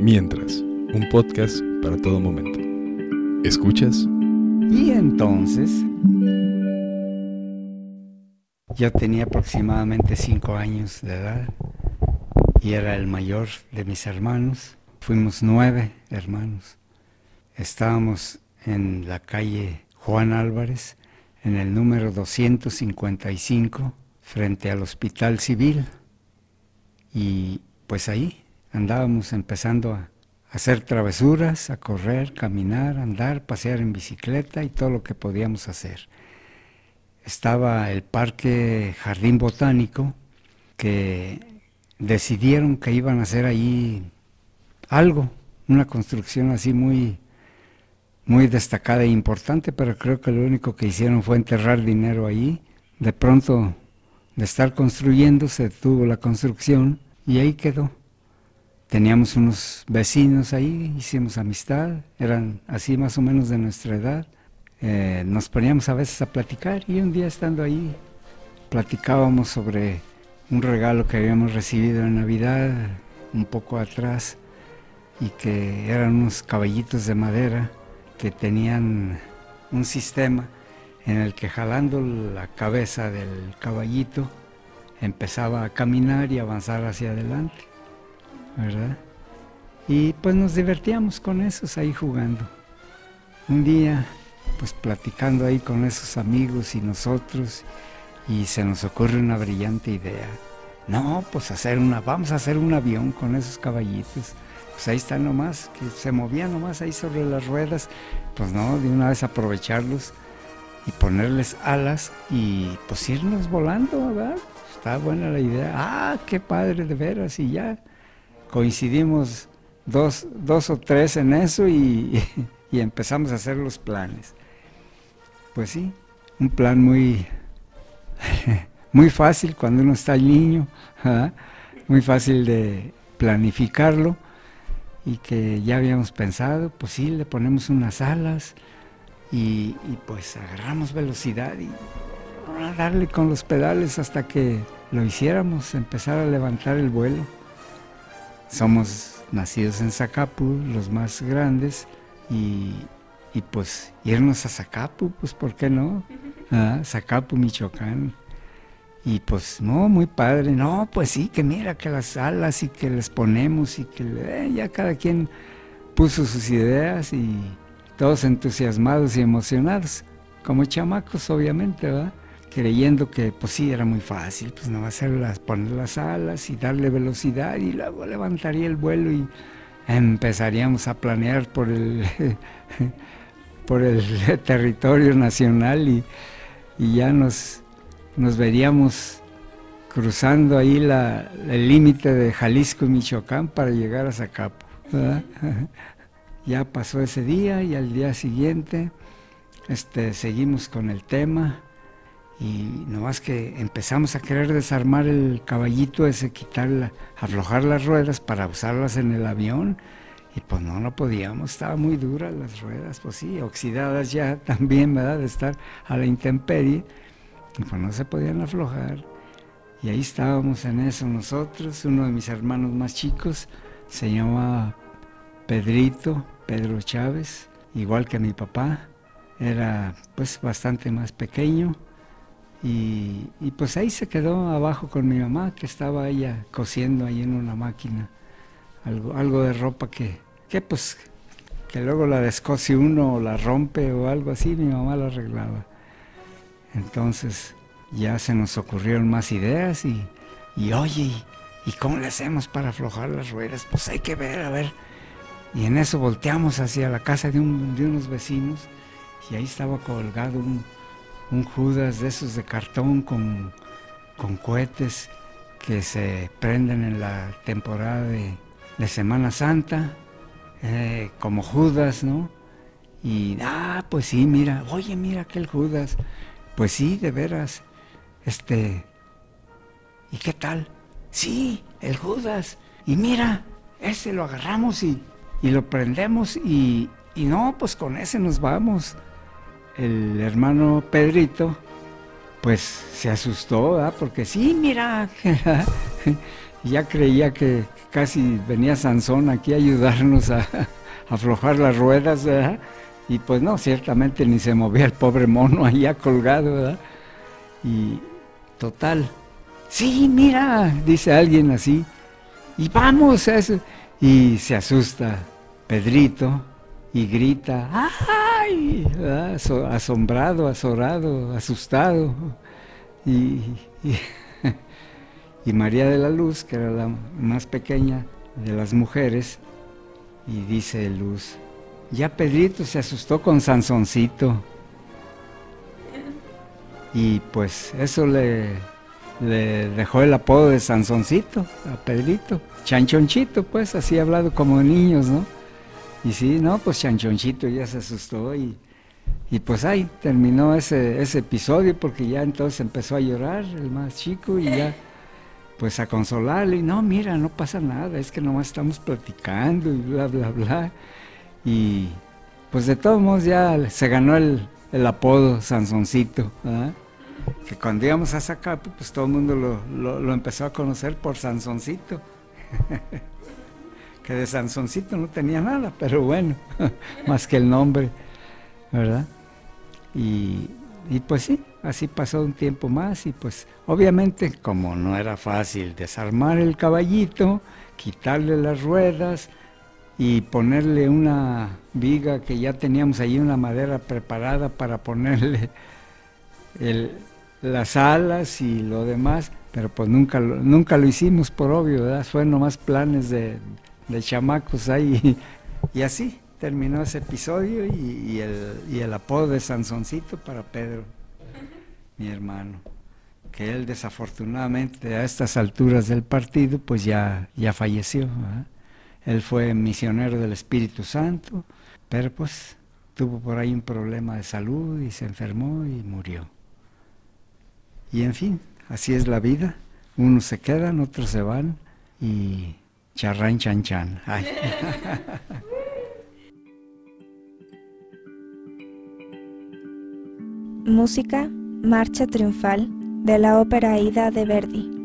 Mientras, un podcast para todo momento. ¿Escuchas? Y entonces, yo tenía aproximadamente cinco años de edad y era el mayor de mis hermanos. Fuimos nueve hermanos. Estábamos en la calle Juan Álvarez, en el número 255, frente al Hospital Civil. Y pues ahí andábamos empezando a hacer travesuras, a correr, caminar, andar, pasear en bicicleta y todo lo que podíamos hacer. Estaba el Parque Jardín Botánico, que decidieron que iban a hacer ahí algo, una construcción así muy, muy destacada e importante, pero creo que lo único que hicieron fue enterrar dinero ahí. De pronto, de estar construyendo, se detuvo la construcción y ahí quedó. Teníamos unos vecinos ahí, hicimos amistad, eran así más o menos de nuestra edad. Eh, nos poníamos a veces a platicar y un día estando ahí platicábamos sobre un regalo que habíamos recibido en Navidad un poco atrás y que eran unos caballitos de madera que tenían un sistema en el que jalando la cabeza del caballito empezaba a caminar y avanzar hacia adelante. ¿Verdad? Y pues nos divertíamos con esos ahí jugando. Un día, pues platicando ahí con esos amigos y nosotros, y se nos ocurre una brillante idea. No, pues hacer una, vamos a hacer un avión con esos caballitos. Pues ahí está nomás, que se movían nomás ahí sobre las ruedas. Pues no, de una vez aprovecharlos y ponerles alas y pues irnos volando, ¿verdad? Está buena la idea. Ah, qué padre de veras y ya coincidimos dos, dos o tres en eso y, empezamos a hacer los planes. Pues sí, un plan muy, muy fácil cuando uno está niño, muy fácil de planificarlo y que ya habíamos pensado, pues sí, le ponemos unas alas y, y pues agarramos velocidad y a darle con los pedales hasta que lo hiciéramos, empezar a levantar el vuelo. Somos nacidos en Zacapu, los más grandes, y, pues irnos a Zacapu, pues ¿por qué no? Ah, Zacapu, Michoacán. Y pues no, muy padre, no, pues sí, que mira que las alas y que les ponemos y que eh, ya cada quien puso sus ideas y todos entusiasmados y emocionados, como chamacos obviamente, ¿verdad? Creyendo que pues sí era muy fácil, pues no va a ser las, poner las alas y darle velocidad y luego levantaría el vuelo y empezaríamos a planear por el por el territorio nacional y, ya nos, nos veríamos cruzando ahí el límite de Jalisco y Michoacán para llegar a Zacapo. ya pasó ese día y al día siguiente este, seguimos con el tema y nomás que empezamos a querer desarmar el caballito ese, quitar, aflojar las ruedas para usarlas en el avión y pues no, no podíamos, estaba muy duras las ruedas, pues sí, oxidadas ya también, ¿verdad? De estar a la intemperie, y pues no se podían aflojar. Y ahí estábamos en eso nosotros, uno de mis hermanos más chicos se llamaba Pedrito, Pedro Chávez, igual que mi papá, era pues bastante más pequeño y, pues ahí se quedó abajo con mi mamá, que estaba ella cosiendo ahí en una máquina, algo, algo de ropa que, que pues que luego la descose uno o la rompe o algo así, mi mamá la arreglaba. Entonces ya se nos ocurrieron más ideas y, y oye, ¿y cómo le hacemos para aflojar las ruedas? Pues hay que ver, a ver. Y en eso volteamos hacia la casa de, un, de unos vecinos y ahí estaba colgado un, un Judas de esos de cartón con, cohetes que se prenden en la temporada de, Semana Santa, eh, como Judas, ¿no? Y, ah, pues sí, mira, oye, mira aquel Judas. Pues sí, de veras. Este, ¿y qué tal? Sí, el Judas. Y mira, ese lo agarramos y, y lo prendemos y, y no, pues con ese nos vamos el hermano Pedrito, pues se asustó, porque sí, mira, ya creía que casi venía Sansón aquí a ayudarnos a, aflojar las ruedas, ¿verdad? Y pues no, ciertamente ni se movía el pobre mono allá colgado, ¿verdad? Y total, sí, mira, dice alguien así, y vamos a eso. Y se asusta Pedrito y grita, ¡ay! Asombrado, azorado, asustado. Y, y, María de la Luz, que era la más pequeña de las mujeres, y dice Luz, ya Pedrito se asustó con Sansoncito. Y pues eso le, le dejó el apodo de Sansoncito a Pedrito. Chanchonchito, pues, así hablado como niños, ¿no? Y sí, no, pues Chanchonchito ya se asustó y, y pues ahí terminó ese, ese episodio porque ya entonces empezó a llorar el más chico y ya pues a consolarle y no, mira, no pasa nada, es que nomás estamos platicando y bla, bla, bla. Y pues de todos modos ya se ganó el, el apodo Sansoncito, que cuando íbamos a sacar, pues todo el mundo lo, lo, empezó a conocer por Sansoncito. que de Sansoncito no tenía nada, pero bueno, más que el nombre, ¿verdad? Y, y, pues sí, así pasó un tiempo más y pues obviamente como no era fácil desarmar el caballito, quitarle las ruedas y ponerle una viga que ya teníamos ahí, una madera preparada para ponerle el, las alas y lo demás, pero pues nunca lo, nunca lo hicimos por obvio, ¿verdad? Fue nomás planes de, chamacos ahí y, así terminó ese episodio y, el, y el apodo de Sansoncito para Pedro, mi hermano, que él desafortunadamente a estas alturas del partido pues ya, ya falleció. Él fue misionero del Espíritu Santo, pero pues tuvo por ahí un problema de salud y se enfermó y murió. Y en fin, así es la vida. Unos se quedan, otros se van y charrán chan chan. Música, Marcha Triunfal de la ópera Aida de Verdi.